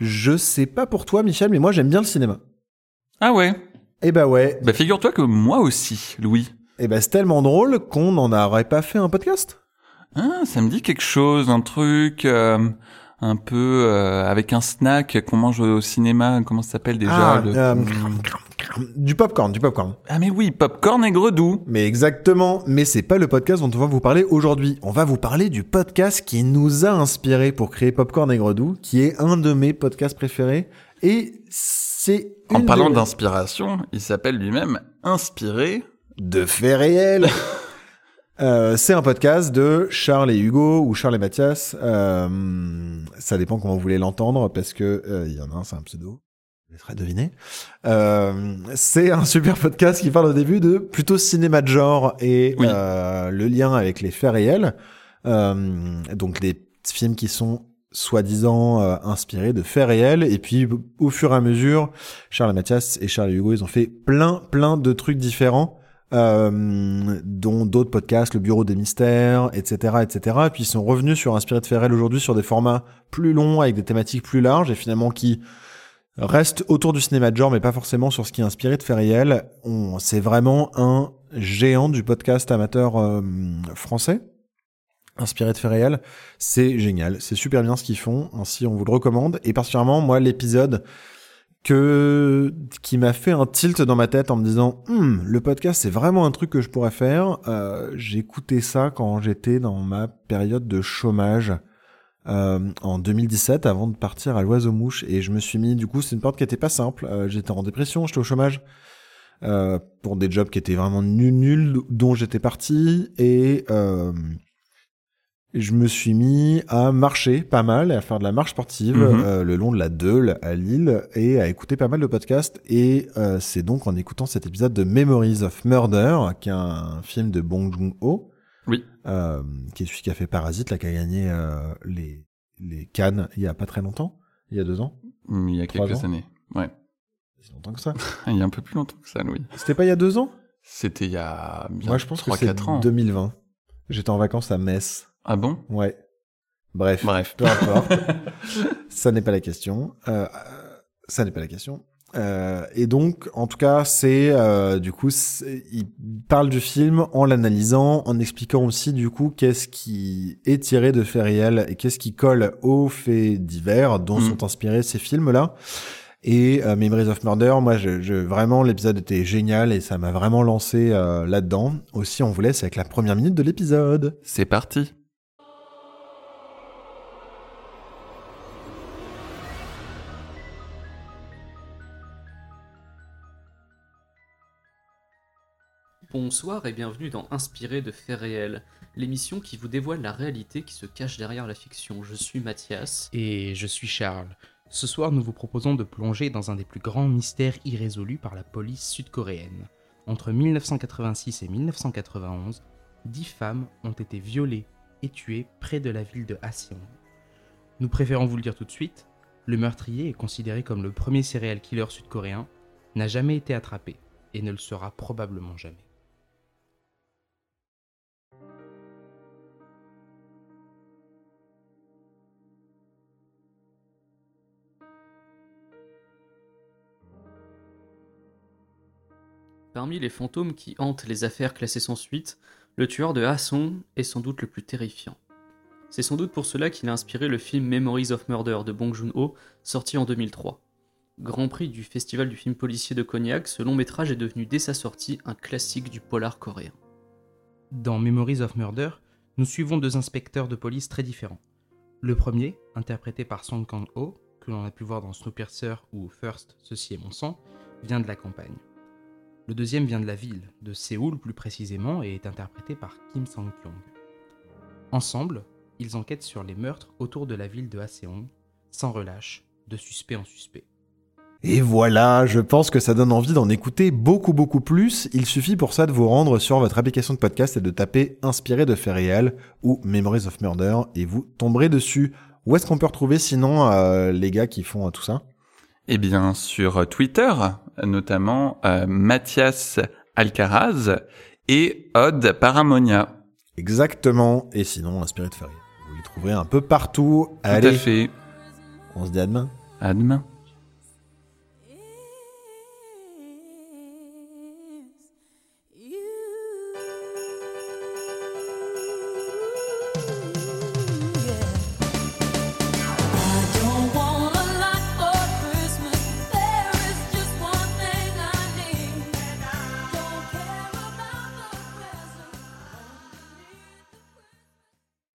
Je sais pas pour toi, Michel, mais moi j'aime bien le cinéma. Ah ouais Eh bah ouais. Bah figure-toi que moi aussi, Louis. Eh bah c'est tellement drôle qu'on n'en aurait pas fait un podcast. Ah, ça me dit quelque chose, un truc euh, un peu euh, avec un snack qu'on mange au cinéma. Comment ça s'appelle déjà Ah, le- euh. Du popcorn, du popcorn. Ah mais oui, popcorn et gredou. Mais exactement, mais c'est pas le podcast dont on va vous parler aujourd'hui. On va vous parler du podcast qui nous a inspiré pour créer Popcorn et Gredou, qui est un de mes podcasts préférés. Et c'est En parlant de- d'inspiration, il s'appelle lui-même Inspiré. de faits réels. Euh, c'est un podcast de Charles et Hugo ou Charles et Mathias. Euh, ça dépend comment vous voulez l'entendre parce que euh, y en a un, c'est un pseudo. Laisserai deviner. Euh, c'est un super podcast qui parle au début de plutôt cinéma de genre et Oui. euh, le lien avec les faits réels. Euh, donc des films qui sont soi-disant inspirés de faits réels et puis au fur et à mesure Charles Mathias et Charles Hugo ils ont fait plein plein de trucs différents dont d'autres podcasts, le Bureau des Mystères, etc., etc. Et puis ils sont revenus sur Inspiré de Ferrel aujourd'hui sur des formats plus longs avec des thématiques plus larges et finalement qui restent autour du cinéma de genre mais pas forcément sur ce qui est inspiré de faits réels. C'est vraiment un géant du podcast amateur euh, français. Inspiré de faits c'est génial, c'est super bien ce qu'ils font, ainsi on vous le recommande. Et particulièrement, moi, l'épisode qui m'a fait un tilt dans ma tête en me disant Hum, le podcast c'est vraiment un truc que je pourrais faire. Euh, J'écoutais ça quand j'étais dans ma période de chômage euh, en 2017 avant de partir à l'oiseau mouche et je me suis mis du coup c'est une porte qui était pas simple. Euh, j'étais en dépression, j'étais au chômage euh, pour des jobs qui étaient vraiment nuls nuls dont j'étais parti et euh, je me suis mis à marcher pas mal, et à faire de la marche sportive euh, le long de la Deule à Lille et à écouter pas mal de podcasts. Et euh, c'est donc en écoutant cet épisode de Memories of Murder, qui est un film de Bong Joon-ho, Oui. euh, qui est celui qui a fait Parasite, là, qui a gagné euh, les, les Cannes il y a pas très longtemps, il y a deux ans. Il y a quelques ans. années. Ouais. C'est longtemps que ça. Il y a un peu plus longtemps que ça, Louis. C'était pas il y a deux ans? C'était il y a bien Moi, je pense que c'est 3-4 ans. 2020. J'étais en vacances à Metz. Ah bon? Ouais. Bref. Bref. Peu importe. ça n'est pas la question. Euh, ça n'est pas la question. Euh, et donc, en tout cas, c'est euh, du coup, il parle du film en l'analysant, en expliquant aussi du coup qu'est-ce qui est tiré de faits réels et qu'est-ce qui colle aux faits divers dont Mm. sont inspirés ces films-là. Et euh, Memories of Murder, moi, je, je vraiment l'épisode était génial et ça m'a vraiment lancé euh, là-dedans. Aussi, on vous laisse avec la première minute de l'épisode. C'est parti. Bonsoir et bienvenue dans Inspiré de faits réels, l'émission qui vous dévoile la réalité qui se cache derrière la fiction. Je suis Mathias. Et je suis Charles. Ce soir, nous vous proposons de plonger dans un des plus grands mystères irrésolus par la police sud-coréenne. Entre 1986 et 1991, dix femmes ont été violées et tuées près de la ville de Haseong. Nous préférons vous le dire tout de suite, le meurtrier est considéré comme le premier serial killer sud-coréen, n'a jamais été attrapé et ne le sera probablement jamais. Parmi les fantômes qui hantent les affaires classées sans suite, le tueur de Hasson est sans doute le plus terrifiant. C'est sans doute pour cela qu'il a inspiré le film Memories of Murder de Bong Joon-ho, sorti en 2003. Grand prix du Festival du film policier de Cognac, ce long métrage est devenu dès sa sortie un classique du polar coréen. Dans Memories of Murder, nous suivons deux inspecteurs de police très différents. Le premier, interprété par Song Kang-ho, que l'on a pu voir dans Snowpiercer ou First, Ceci est mon sang, vient de la campagne. Le deuxième vient de la ville, de Séoul plus précisément, et est interprété par Kim Sang-kyung. Ensemble, ils enquêtent sur les meurtres autour de la ville de Haseong, sans relâche, de suspect en suspect. Et voilà, je pense que ça donne envie d'en écouter beaucoup beaucoup plus. Il suffit pour ça de vous rendre sur votre application de podcast et de taper Inspiré de faits réels ou Memories of Murder et vous tomberez dessus. Où est-ce qu'on peut retrouver sinon euh, les gars qui font euh, tout ça? Eh bien, sur Twitter, notamment euh, Mathias Alcaraz et Odd Paramonia. Exactement. Et sinon, Inspiré de réels. Vous les trouverez un peu partout. Tout à fait. on se dit à demain. À demain.